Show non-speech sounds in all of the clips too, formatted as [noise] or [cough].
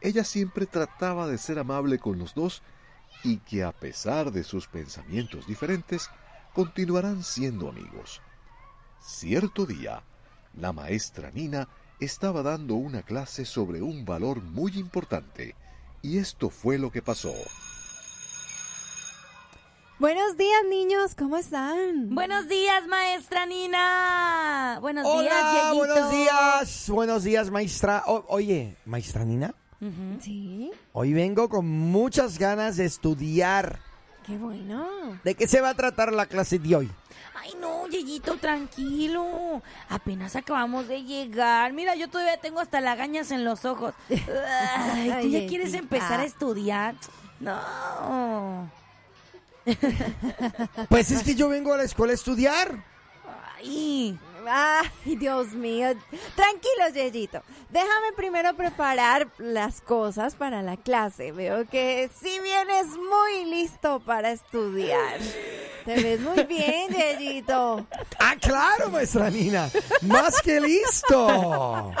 Ella siempre trataba de ser amable con los dos y que a pesar de sus pensamientos diferentes, continuarán siendo amigos. Cierto día, la maestra Nina estaba dando una clase sobre un valor muy importante, y esto fue lo que pasó. Buenos días, niños, ¿cómo están? Buenos días, maestra Nina. Buenos días, buenos días. Buenos días, maestra. O- oye, maestra Nina, Sí, hoy vengo con muchas ganas de estudiar. qué bueno. ¿De qué se va a tratar la clase de hoy? Ay, no, Yeyito, tranquilo. Apenas acabamos de llegar. Mira, yo todavía tengo hasta lagañas en los ojos. [laughs] Ay, ¿tú ya quieres empezar a estudiar? No. Pues es que yo vengo a la escuela a estudiar. Ay. Ay, Dios mío. Tranquilo, Yeyito. Déjame primero preparar las cosas para la clase. Veo que sí vienes muy listo para estudiar. Te ves muy bien, Yeyito. Ah, claro, maestra Nina. Más que listo.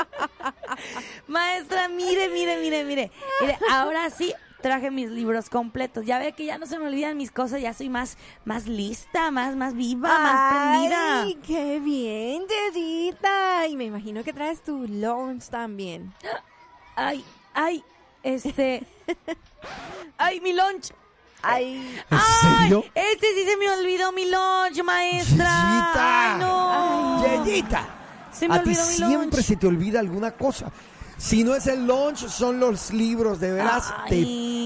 Maestra, mire, mire, mire, mire. Mire, ahora sí traje mis libros completos. Ya ve que ya no se me olvidan mis cosas, ya soy más, más lista, más, más viva, más prendida. Ay, qué bien, Yeyita. Y me imagino que traes tu lunch también. Ay, ay, este. [laughs] Ay, mi lunch. Ay, ¿En Ay, serio? este sí se me olvidó mi lunch, maestra. Yeyita. Ay, no. Yeyita, Se me a ti olvidó mi siempre lunch. se te olvida alguna cosa. Si no es el lunch, son los libros. De veras, Ay. te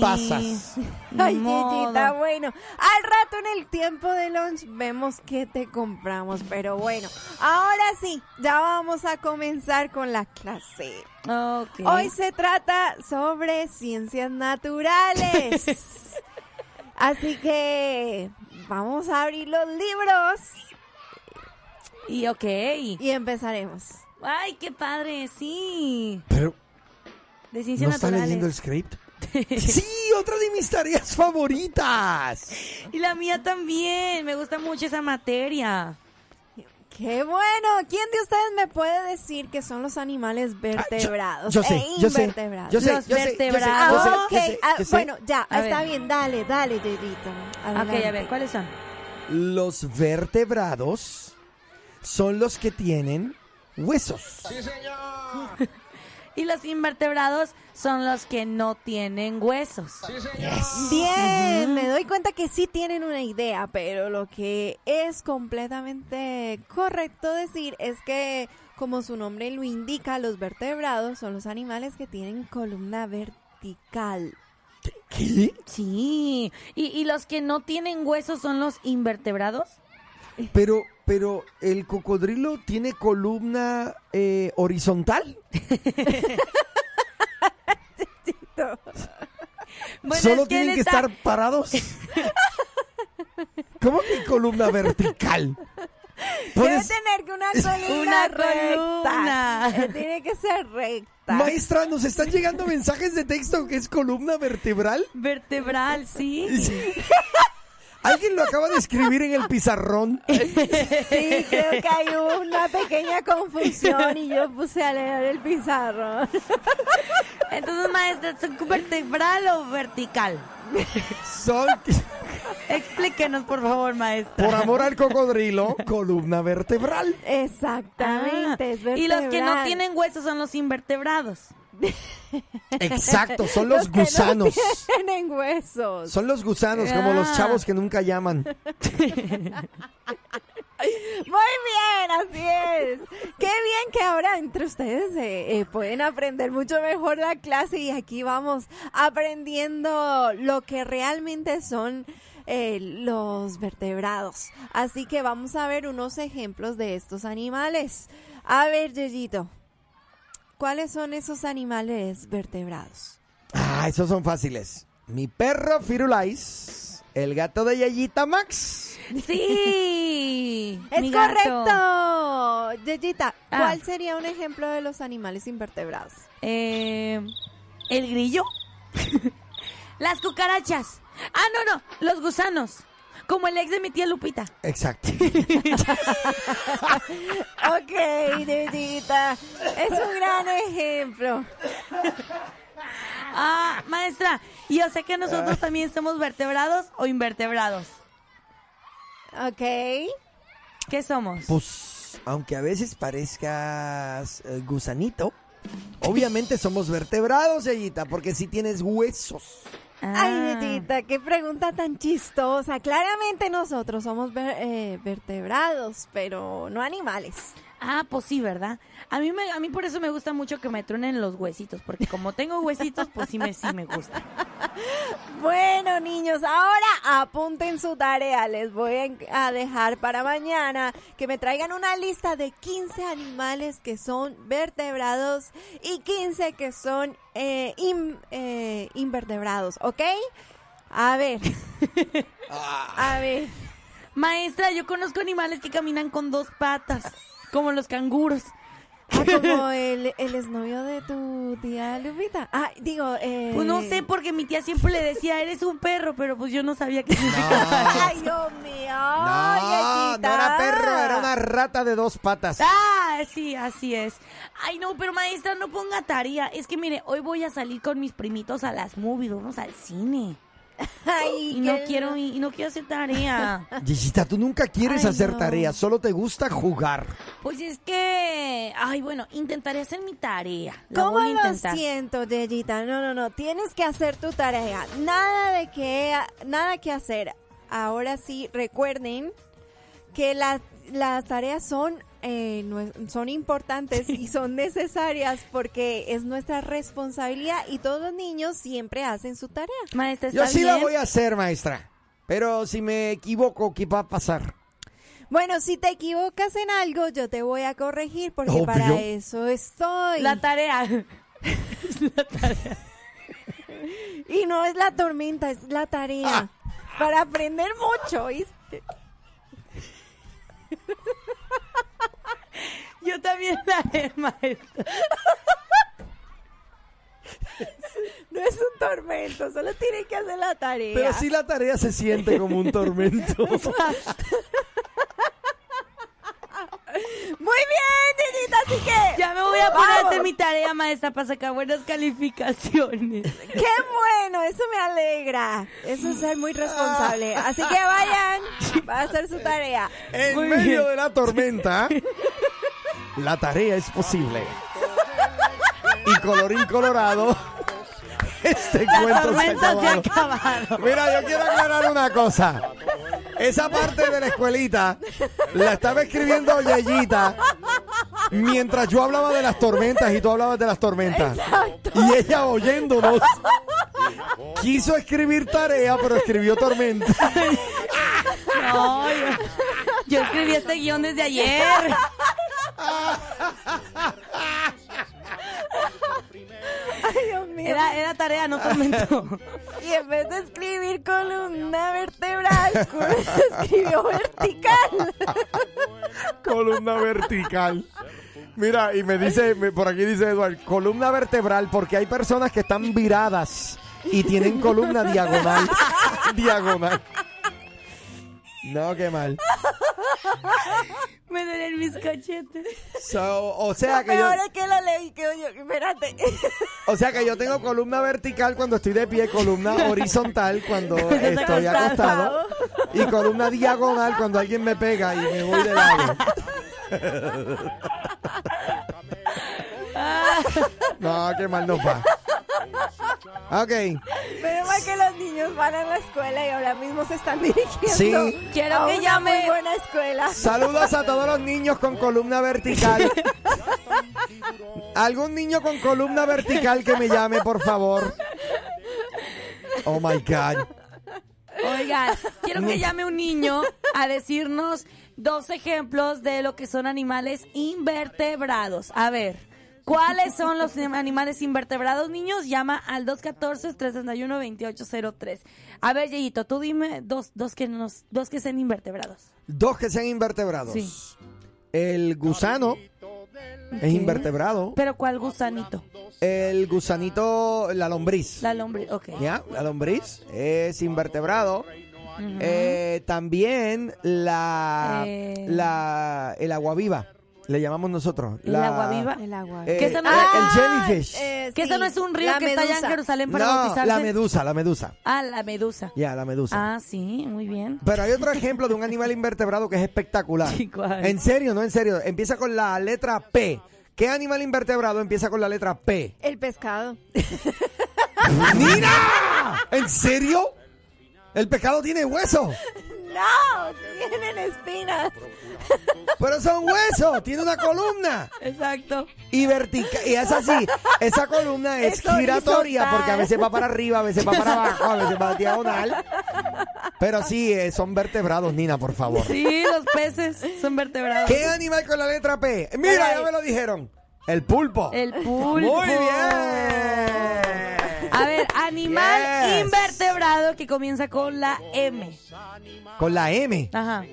pasas. Ay. Yeyita, bueno, al rato en el tiempo de lunch vemos qué te compramos, pero bueno, ahora sí, ya vamos a comenzar con la clase. Ok. Hoy se trata sobre ciencias naturales. [laughs] Así que vamos a abrir los libros Y ok. y empezaremos. Ay, qué padre, sí. Pero, De ¿no está naturales. leyendo el script? [laughs] sí, otra de mis tareas favoritas. Y la mía también. Me gusta mucho esa materia. ¡Qué bueno! ¿Quién de ustedes me puede decir que son los animales vertebrados Yo sé, e yo sé, invertebrados? yo sé, Los yo sé, yo sé, vertebrados. yo sé, Ah, yo Ah, yo bueno, ya, A está ver. bien. Dale, dale, Yeyito. Ok, a ver. ¿cuáles son? Los vertebrados son los que tienen huesos. Y los invertebrados son los que no tienen huesos. Bien, me doy cuenta que sí tienen una idea, pero lo que es completamente correcto decir es que, como su nombre lo indica, los vertebrados son los animales que tienen columna vertical. ¿Qué? Sí. ¿Y, y los que no tienen huesos son los invertebrados? Pero, pero el cocodrilo tiene columna eh, horizontal. [laughs] Bueno, Solo es que tienen que está- estar parados. [laughs] ¿Cómo que columna vertical? Debe Puedes- tener que una [laughs] columna Una recta. columna. Eh, Tiene que ser recta. Maestra, nos están llegando mensajes de texto que es columna vertebral. Vertebral, sí. Alguien lo acaba de escribir en el pizarrón. [laughs] Sí, creo que hay una pequeña confusión y yo puse a leer el pizarrón. [laughs] Entonces, maestra, ¿son vertebral o vertical? Son, [laughs] Explíquenos, por favor, maestra. por amor al cocodrilo, columna vertebral. Exactamente, es Ah, y los que no vertebral. tienen huesos son los invertebrados. [laughs] Exacto, son los, no gusanos. tienen huesos. Son los gusanos, como los Ah. chavos que nunca llaman. [laughs] Muy bien, así es. Qué bien que ahora entre ustedes eh, eh, pueden aprender mucho mejor la clase y aquí vamos aprendiendo lo que realmente son eh, los vertebrados. Así que vamos a ver unos ejemplos de estos animales. A ver, Yeyito, ¿cuáles son esos animales vertebrados? Ah, esos son fáciles. Mi perro Firulais, el gato de Yayita Max. Sí. [laughs] Es correcto. Yeyita, Ah. ¿cuál sería un ejemplo de los animales invertebrados? Eh, el grillo. [laughs] Las cucarachas. Ah, no, no. Los gusanos. Como el ex de mi tía Lupita. Exacto. [laughs] Ok, Yeyita, es un gran ejemplo. [laughs] Ah, maestra. Y yo sé que nosotros también somos vertebrados o invertebrados. Ok. ¿Qué somos? Pues, aunque a veces parezcas eh, gusanito, obviamente somos vertebrados, Yayita, porque si tienes huesos. Ay, Ah. Yeyita, qué pregunta tan chistosa. Claramente nosotros somos ver- eh, vertebrados, pero no animales. Ah, pues sí, ¿verdad? A mí, me, a mí por eso me gusta mucho que me truenen los huesitos, porque como tengo huesitos, pues sí me, sí me gusta. [laughs] Bueno, niños, ahora apunten su tarea. Les voy a dejar para mañana que me traigan una lista de 15 animales que son vertebrados y 15 que son eh, in- eh, invertebrados, ¿ok? A ver. [laughs] A ver. Maestra, yo conozco animales que caminan con dos patas, como los canguros. Ah, como el, el exnovio de tu tía Lupita. Ah, digo, eh... Pues no sé, porque mi tía siempre le decía, eres un perro, pero pues yo no sabía qué significaba. [laughs] Ay, Dios mío. No, no era perro, era una rata de dos patas. Ah, sí, así es. Ay, no, pero maestra, no ponga tarea. Es que mire, hoy voy a salir con mis primitos a las movies, vamos al cine. [laughs] Ay, Y no qué- quiero, y no quiero hacer tarea. [laughs] Yayita, tú nunca quieres Ay, hacer no. tareas, solo te gusta jugar. Pues es que, ay, bueno, intentaré hacer mi tarea. La ¿Cómo voy a lo siento, Yeyita? No, no, no. Tienes que hacer tu tarea. Nada de que, nada que hacer. Ahora sí, recuerden que las, las tareas son, eh, son importantes y son necesarias porque es nuestra responsabilidad y todos los niños siempre hacen su tarea. Maestra, ¿está Yo sí la bien? voy a hacer, maestra. Pero si me equivoco, ¿qué va a pasar? Bueno, si te equivocas en algo, yo te voy a corregir porque Obvio. para eso estoy. La tarea. [laughs] Y no es la tormenta, es la tarea. Ah. Para aprender mucho, ¿viste? Yo también la haré, maestra. No es un tormento, solo tiene que hacer la tarea. Pero sí la tarea se siente como un tormento. [laughs] Muy bien, niñita, así que... Ya me voy a poner a Vamos. hacer mi tarea, maestra, para sacar buenas calificaciones. ¡Qué bueno! Eso me alegra. Eso es ser muy responsable. Así que vayan, va a hacer su tarea. En Muy medio bien. de la tormenta, la tarea es posible. Y colorín colorado, este La cuento se se ha acabado. Mira, yo quiero aclarar una cosa. Esa parte de la escuelita la estaba escribiendo Yeyita mientras yo hablaba de las tormentas y tú hablabas de las tormentas. Y ella oyéndonos quiso escribir tarea, pero escribió tormenta. [laughs] No, yo, yo escribí este guion desde ayer. Era, era tarea, no tormento. [laughs] Y en vez de escribir columna vertebral, [laughs] escribió vertical. [laughs] Columna vertical. Mira, y me dice, me- por aquí dice Eduardo, columna vertebral, porque hay personas que están viradas y tienen columna diagonal. diagonal. No, qué mal. [laughs] Me duelen mis cachetes. So, o sea que yo, es que lo leí que yo, espérate. [laughs] o sea que yo tengo columna vertical cuando estoy de pie, columna horizontal cuando [laughs] estoy acostado y columna diagonal cuando alguien me pega y me voy de lado. No, qué mal nos va. Ok. Pero mal que los niños van a la escuela y ahora mismo se están [laughs] dirigiendo Sí. Quiero a que una llame- muy buena escuela. Saludos a todos los niños con columna vertical. [laughs] ¿Algún niño con columna vertical que me llame, por favor? Oh my God. Oigan, quiero que llame un niño a decirnos dos ejemplos de lo que son animales invertebrados. A ver, ¿cuáles son los [laughs] animales invertebrados, niños? Llama al 214-331-2803. A ver, Yeyito, tú dime dos, dos, que nos, dos que sean invertebrados. Dos que sean invertebrados. Sí. El gusano es invertebrado. ¿Pero cuál gusanito? El gusanito, la lombriz. La lombriz, ok. ¿Ya? La lombriz es invertebrado. Eh, también la, Eh. la el agua viva le llamamos nosotros ¿El La- agua viva? El agua. eh, no el- es- el jellyfish eh, Que sí, eso no es un río la que está allá en medusa. Jerusalén para no bautizarse. la medusa la medusa Ah, la medusa. ya la medusa Ah, sí, muy bien. pero hay otro [laughs] ejemplo de un animal invertebrado que es espectacular Sí, ¿cuál? en serio no en serio empieza con la letra P ¿Qué animal invertebrado empieza con la letra P? El pescado. [laughs] ¡Mira! ¿En serio? El pescado tiene hueso. No, tienen espinas. Pero son huesos, tiene una columna. Exacto. Y vertical, y es así, esa columna es, Es giratoria porque a veces va para arriba, a veces va para abajo, a veces va diagonal. Pero sí, eh, son vertebrados, Nina, por favor. Sí, los peces son vertebrados. ¿Qué animal con la letra P? Mira, ya me lo dijeron. El pulpo. El pulpo. Muy bien. A ver, animal Yes. invertebrado que comienza con la M. Con la M. Ajá.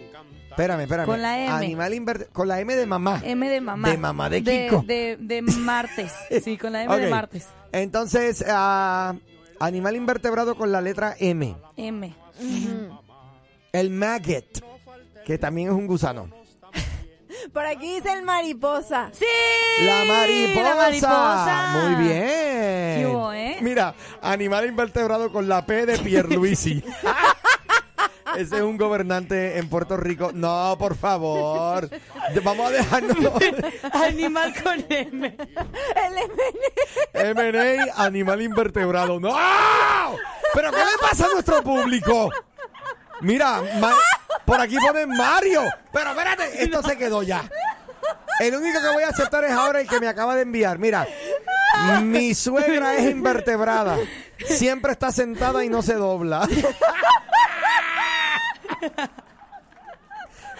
Espérame, espérame. Con la M. Animal inverte- con la M de mamá. M de mamá. De mamá de Kiko. De, de, martes. [laughs] Sí, con la M de Ok. martes. Entonces, ah, animal invertebrado con la letra M. M. El maggot, que también es un gusano. Por aquí dice el mariposa. ¡Sí! La mariposa. La mariposa. Muy bien. [laughs] Mira, animal invertebrado con la P de Pierluisi. [laughs] Ese es un gobernante en Puerto Rico. No, por favor. Vamos a dejarnos. [laughs] Animal con M. El MN. M&A, animal invertebrado. ¡No! ¿Pero qué le pasa a nuestro público? Mira, Ma- por aquí ponen Mario. Pero espérate, esto se quedó ya. El único que voy a aceptar es ahora el que me acaba de enviar. Mira, mi suegra es invertebrada. Siempre está sentada y no se dobla.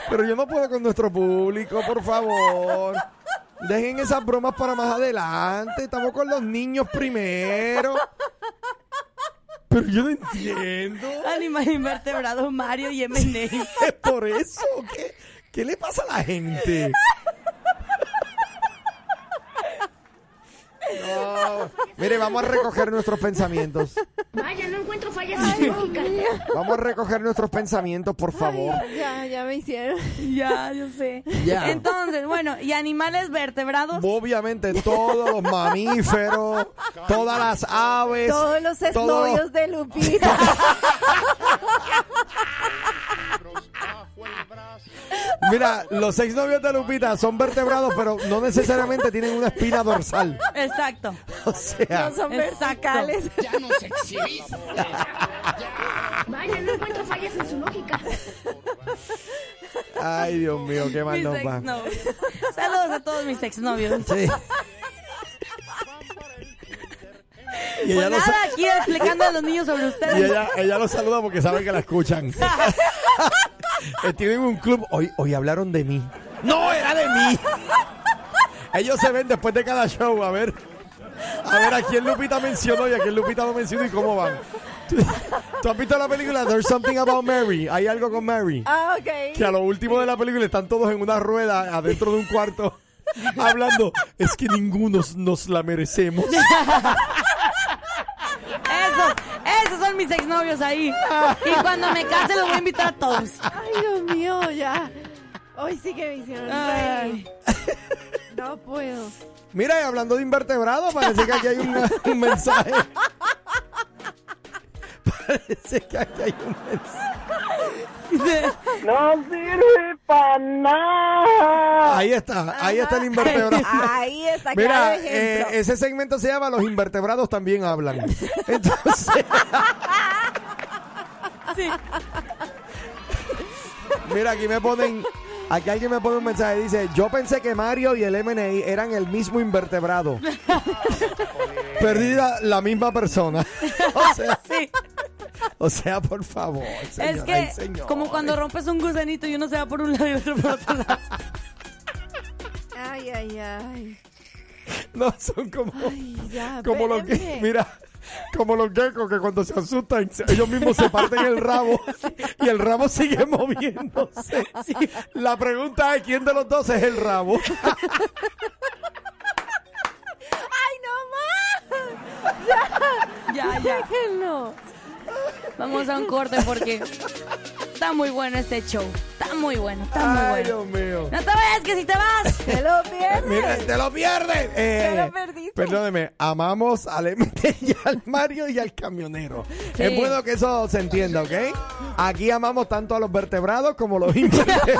Pero yo no puedo con nuestro público, por favor. Dejen esas bromas para más adelante. Estamos con los niños primero. Pero yo no entiendo. Animal invertebrado, Mario y M&A. ¿Es [laughs] por eso? ¿Qué, qué le pasa a la gente? No. Mire, vamos a recoger nuestros pensamientos. Vaya, no encuentro fallas lógica. Vamos a recoger nuestros pensamientos, por favor. Ya, ya me hicieron. [laughs] ya, yo sé. Ya. Entonces, bueno, ¿y animales vertebrados? Obviamente, todos los mamíferos, todas las aves. Todos los todos- exnovios de Lupita. [laughs] Mira, los seis novios de Lupita son vertebrados, pero no necesariamente tienen una espina dorsal. Exacto. [laughs] O sea, No son verticales. Vaya, no encuentro fallas en su lógica. ay, Dios mío, qué mal Mis nos va. exnovios. Saludos a todos mis exnovios. Sí. Y Pues ella, lo, nada, aquí explicando a los niños sobre y ustedes. ella, ella lo saluda porque sabe que la escuchan. [laughs] Eh, Tienen un club. Hoy, hoy hablaron de mí. No, era de mí. Ellos se ven después de cada show a ver. A ver a quién Lupita mencionó y a quién Lupita no mencionó y cómo van. ¿Tú, tú has visto la película There's Something About Mary? Hay algo con Mary. Ah, ok. Que a lo último de la película están todos en una rueda adentro de un cuarto hablando. Es que ninguno nos la merecemos. Esos, son mis exnovios ahí. Y cuando me case los voy a invitar a todos. Ay, Dios mío, ya. Hoy sí que me hicieron Ay. reír. No puedo. Mira, y hablando de invertebrados, parece que aquí hay un, un mensaje. Parece que aquí hay un mensaje. No sirve para nada. Ahí está, ahí está el invertebrado. [laughs] Ahí está, Mira, claro eh, ese segmento se llama Los invertebrados también hablan. [laughs] Entonces. Mira, aquí me ponen. Aquí alguien me pone un mensaje. Dice: Yo pensé que Mario y el MNA eran el mismo invertebrado. [laughs] Perdida la misma persona. O sea, [laughs] o sea por favor. Es que como cuando rompes un gusanito y uno se va por un lado y otro por otro lado. [laughs] Ay, ay, ay. No, son como. Ay, ya, Como los que, mira, como los geckos que cuando se asustan, ellos mismos se parten el rabo y el rabo sigue moviéndose. La pregunta es quién de los dos es el rabo. [laughs] ¡Ay, no más! Ya, ya. Déjenlo. Vamos a un corte porque está muy bueno este show. Está muy bueno, está muy Ay, bueno. Dios mío. No te vayas, que si te vas. [laughs] ¡Se lo pierdes! Mira, te lo pierdes. Eh, Te lo perdiste. Perdóneme, amamos al MT [laughs] y al Mario y al camionero. Sí. Es bueno que eso se entienda, ¿ok? Aquí amamos tanto a los vertebrados como a los [laughs] invertebrados.